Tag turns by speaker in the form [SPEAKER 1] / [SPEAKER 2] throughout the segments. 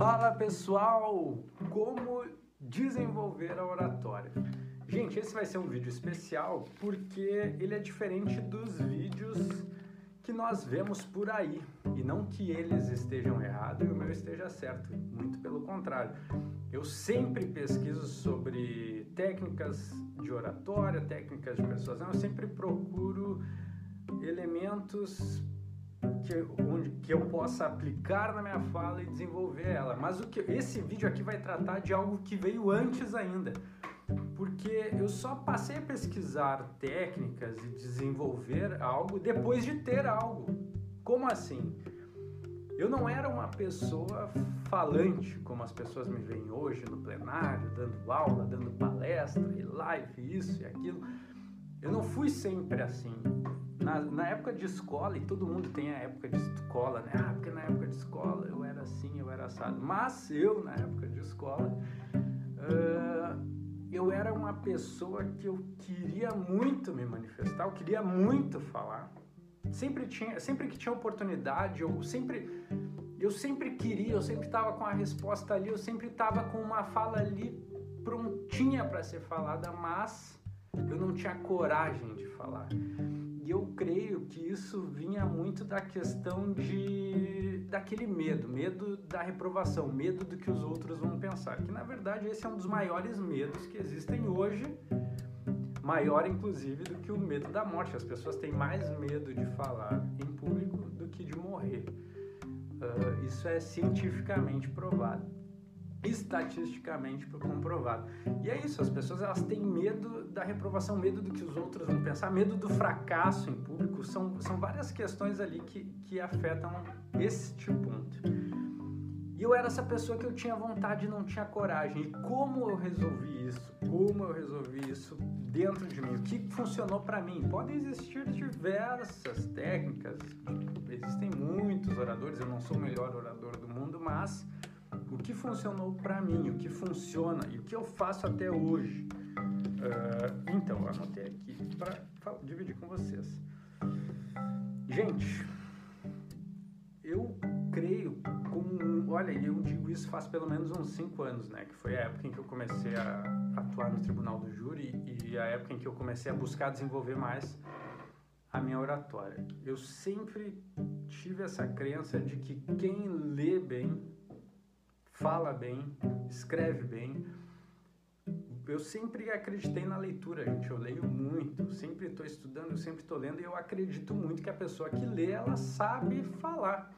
[SPEAKER 1] Fala pessoal, como desenvolver a oratória? Gente, esse vai ser um vídeo especial porque ele é diferente dos vídeos que nós vemos por aí. E não que eles estejam errados e o meu esteja certo, muito pelo contrário. Eu sempre pesquiso sobre técnicas de oratória, técnicas de persuasão, eu sempre procuro elementos que, onde, que eu possa aplicar na minha fala e desenvolver ela. Mas o que esse vídeo aqui vai tratar de algo que veio antes ainda. Porque eu só passei a pesquisar técnicas e desenvolver algo depois de ter algo. Como assim? Eu não era uma pessoa falante, como as pessoas me veem hoje no plenário, dando aula, dando palestra, e live, isso e aquilo. Eu não fui sempre assim na, na, época de escola, e todo mundo tem a época de escola, né? Ah, porque na época de escola eu era assim, eu era assado. Mas eu, na época de escola, uh, eu era uma pessoa que eu queria muito me manifestar, eu queria muito falar. Sempre, tinha, sempre que tinha oportunidade, eu sempre, eu sempre queria, eu sempre estava com a resposta ali, eu sempre estava com uma fala ali prontinha para ser falada, mas eu não tinha coragem de falar. E eu creio que isso vinha muito da questão de daquele medo, medo da reprovação, medo do que os outros vão pensar. Que na verdade esse é um dos maiores medos que existem hoje, maior inclusive do que o medo da morte. As pessoas têm mais medo de falar em público do que de morrer. Uh, isso é cientificamente provado estatisticamente comprovado. E é isso, as pessoas elas têm medo da reprovação, medo do que os outros vão pensar, medo do fracasso em público. São, são várias questões ali que, que afetam este ponto. E eu era essa pessoa que eu tinha vontade e não tinha coragem. E como eu resolvi isso? Como eu resolvi isso dentro de mim? O que funcionou para mim? Podem existir diversas técnicas, existem muitos oradores, eu não sou o melhor orador do mundo, mas que funcionou para mim, o que funciona e o que eu faço até hoje. Uh, então, anotei aqui para dividir com vocês. Gente, eu creio com, olha, eu digo isso faz pelo menos uns 5 anos, né, que foi a época em que eu comecei a atuar no tribunal do júri e a época em que eu comecei a buscar desenvolver mais a minha oratória. Eu sempre tive essa crença de que quem lê bem fala bem, escreve bem. Eu sempre acreditei na leitura, gente. Eu leio muito, sempre estou estudando, sempre estou lendo e eu acredito muito que a pessoa que lê, ela sabe falar.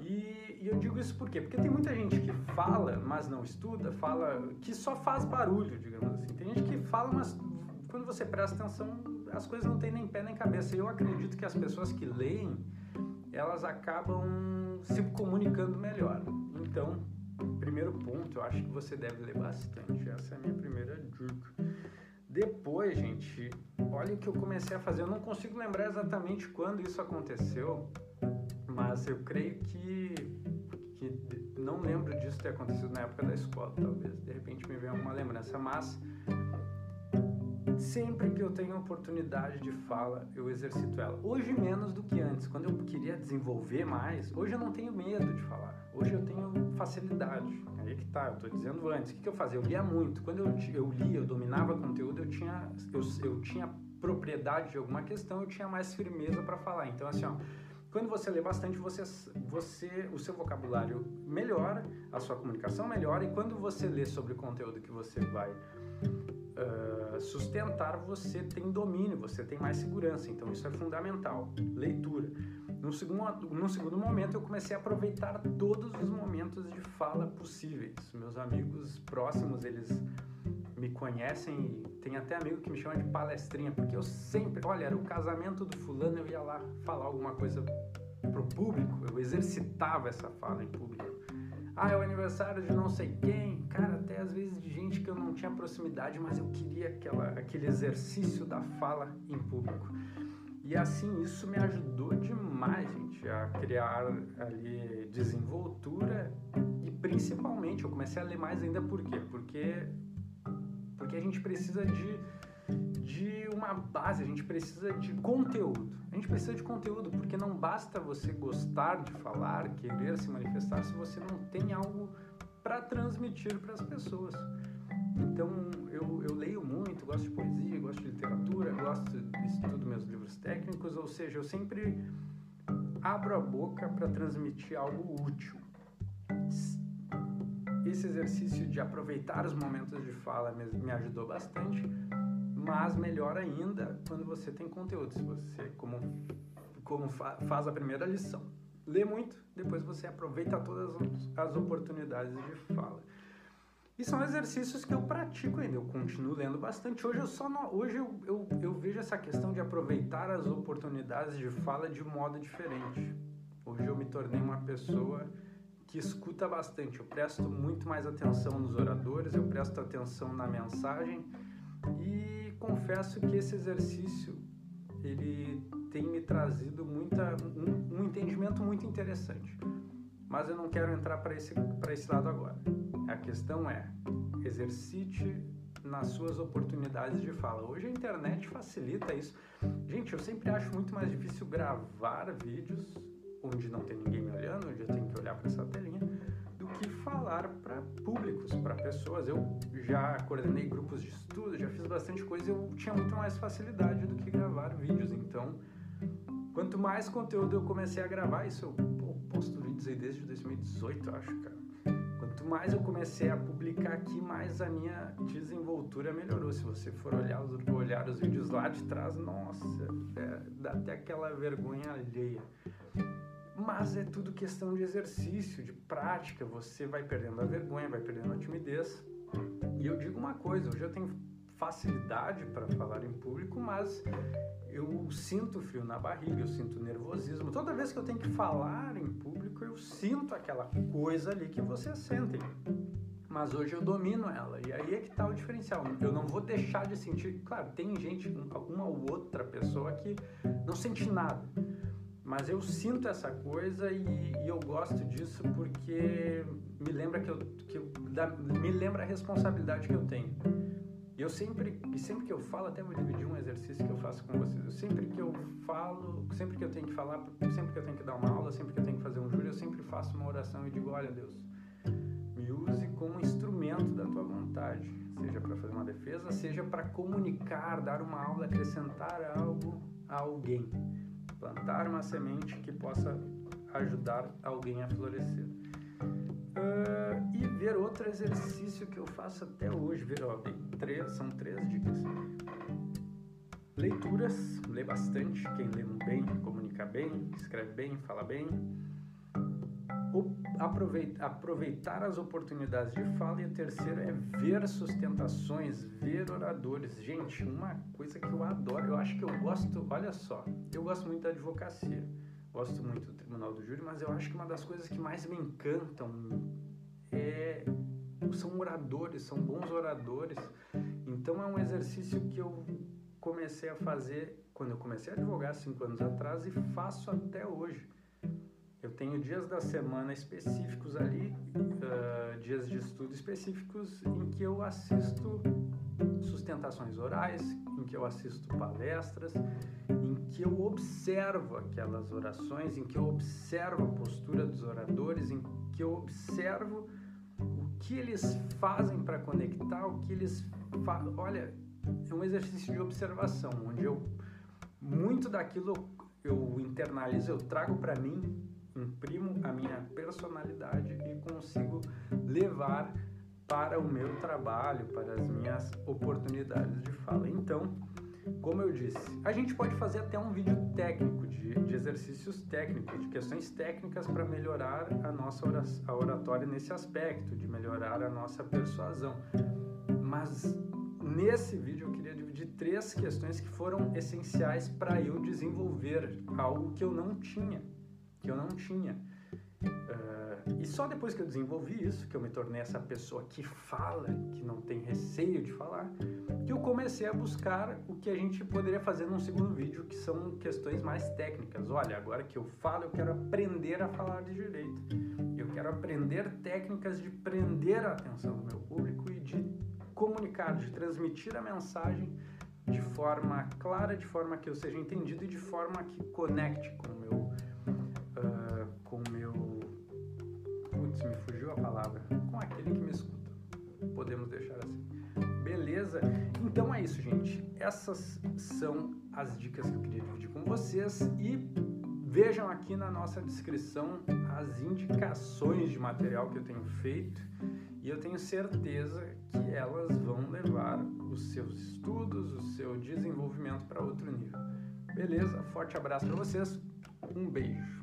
[SPEAKER 1] E, e, eu digo isso por quê? Porque tem muita gente que fala, mas não estuda, fala, que só faz barulho, digamos assim. Tem gente que fala, mas quando você presta atenção, as coisas não têm nem pé nem cabeça. E eu acredito que as pessoas que leem, elas acabam se comunicando melhor. Então, primeiro ponto, eu acho que você deve ler bastante. Essa é a minha primeira dica. Depois, gente, olha o que eu comecei a fazer. Eu não consigo lembrar exatamente quando isso aconteceu, mas eu creio que, que não lembro disso ter acontecido na época da escola, talvez. De repente me venha alguma lembrança, mas sempre que eu tenho oportunidade de fala, eu exercito ela. Hoje menos do que antes. Quando eu queria desenvolver mais, hoje eu não tenho medo de falar. Hoje eu tenho facilidade. Aí que tá, eu tô dizendo antes. O que, que eu fazia? Eu lia muito. Quando eu, eu lia, eu dominava conteúdo, eu tinha, eu, eu tinha propriedade de alguma questão, eu tinha mais firmeza para falar. Então, assim, ó, quando você lê bastante, você, você, o seu vocabulário melhora, a sua comunicação melhora, e quando você lê sobre o conteúdo que você vai uh, sustentar, você tem domínio, você tem mais segurança. Então, isso é fundamental. Leitura. No segundo, no segundo momento, eu comecei a aproveitar todos os momentos de fala possíveis. Meus amigos próximos, eles me conhecem e tem até amigo que me chama de palestrinha, porque eu sempre, olha, era o casamento do fulano, eu ia lá falar alguma coisa pro público, eu exercitava essa fala em público. Ah, é o aniversário de não sei quem, cara, até às vezes de gente que eu não tinha proximidade, mas eu queria aquela, aquele exercício da fala em público. E assim, isso me ajudou demais, gente, a criar ali desenvoltura e principalmente eu comecei a ler mais ainda por quê? Porque, porque a gente precisa de, de uma base, a gente precisa de conteúdo. A gente precisa de conteúdo porque não basta você gostar de falar, querer se manifestar se você não tem algo para transmitir para as pessoas. Então eu, eu leio muito, gosto de poesia, gosto de literatura, gosto estudo meus livros técnicos, ou seja, eu sempre abro a boca para transmitir algo útil. Esse exercício de aproveitar os momentos de fala me, me ajudou bastante, mas melhor ainda quando você tem conteúdo, se você como como fa, faz a primeira lição. Lê muito, depois você aproveita todas as oportunidades de fala. E são exercícios que eu pratico ainda, eu continuo lendo bastante. Hoje eu só não, hoje eu, eu, eu vejo essa questão de aproveitar as oportunidades de fala de modo diferente. Hoje eu me tornei uma pessoa que escuta bastante. Eu presto muito mais atenção nos oradores, eu presto atenção na mensagem e confesso que esse exercício ele tem me trazido muita, um, um entendimento muito interessante. Mas eu não quero entrar para esse, esse lado agora. A questão é, exercite nas suas oportunidades de fala. Hoje a internet facilita isso. Gente, eu sempre acho muito mais difícil gravar vídeos onde não tem ninguém me olhando, onde eu tenho que olhar para essa telinha, do que falar para públicos, para pessoas. Eu já coordenei grupos de estudo, já fiz bastante coisa, eu tinha muito mais facilidade do que gravar vídeos. Então, quanto mais conteúdo eu comecei a gravar, isso eu pô, posto vídeos aí desde 2018, eu acho, cara quanto mais eu comecei a publicar aqui, mais a minha desenvoltura melhorou. Se você for olhar os, olhar os vídeos lá de trás, nossa, é, dá até aquela vergonha alheia. Mas é tudo questão de exercício, de prática. Você vai perdendo a vergonha, vai perdendo a timidez. E eu digo uma coisa: hoje eu tenho facilidade para falar em público, mas eu sinto frio na barriga, eu sinto nervosismo. Toda vez que eu tenho que falar em público, eu sinto aquela coisa ali que vocês sentem. Mas hoje eu domino ela, e aí é que está o diferencial. Eu não vou deixar de sentir. Claro, tem gente, alguma ou outra pessoa que não sente nada. Mas eu sinto essa coisa e, e eu gosto disso porque me lembra que eu, que eu, me lembra a responsabilidade que eu tenho. E eu sempre, e sempre que eu falo, até vou dividir um exercício que eu faço com vocês. Eu, sempre que eu falo, sempre que eu tenho que falar, sempre que eu tenho que dar uma aula, sempre que eu tenho que fazer um júri, eu sempre faço uma oração e digo: Olha, Deus, me use como instrumento da tua vontade, seja para fazer uma defesa, seja para comunicar, dar uma aula, acrescentar algo a alguém, plantar uma semente que possa ajudar alguém a florescer. Uh, e ver outro exercício que eu faço até hoje, ver, ó, três, são três dicas. Leituras, lê bastante, quem lê bem, comunica bem, escreve bem, fala bem. O, aproveitar, aproveitar as oportunidades de fala e o terceiro é ver sustentações, ver oradores. Gente, uma coisa que eu adoro, eu acho que eu gosto, olha só, eu gosto muito da advocacia gosto muito do Tribunal do Júri, mas eu acho que uma das coisas que mais me encantam é são oradores, são bons oradores. Então é um exercício que eu comecei a fazer quando eu comecei a advogar cinco anos atrás e faço até hoje. Eu tenho dias da semana específicos ali, uh, dias de estudo específicos em que eu assisto sustentações orais, em que eu assisto palestras, em que eu observo aquelas orações, em que eu observo a postura dos oradores, em que eu observo o que eles fazem para conectar, o que eles fazem. Olha, é um exercício de observação, onde eu muito daquilo eu internalizo, eu trago para mim, imprimo a minha personalidade e consigo levar para o meu trabalho, para as minhas oportunidades de fala. Então, como eu disse, a gente pode fazer até um vídeo técnico de, de exercícios técnicos, de questões técnicas para melhorar a nossa a oratória nesse aspecto, de melhorar a nossa persuasão. Mas nesse vídeo eu queria dividir três questões que foram essenciais para eu desenvolver algo que eu não tinha, que eu não tinha. Uh, e só depois que eu desenvolvi isso, que eu me tornei essa pessoa que fala, que não tem receio de falar, que eu comecei a buscar o que a gente poderia fazer num segundo vídeo, que são questões mais técnicas. Olha, agora que eu falo, eu quero aprender a falar de direito. Eu quero aprender técnicas de prender a atenção do meu público e de comunicar, de transmitir a mensagem de forma clara, de forma que eu seja entendido e de forma que conecte com o meu. Uh, Podemos deixar assim. Beleza? Então é isso, gente. Essas são as dicas que eu queria dividir com vocês e vejam aqui na nossa descrição as indicações de material que eu tenho feito e eu tenho certeza que elas vão levar os seus estudos, o seu desenvolvimento para outro nível. Beleza? Forte abraço para vocês. Um beijo.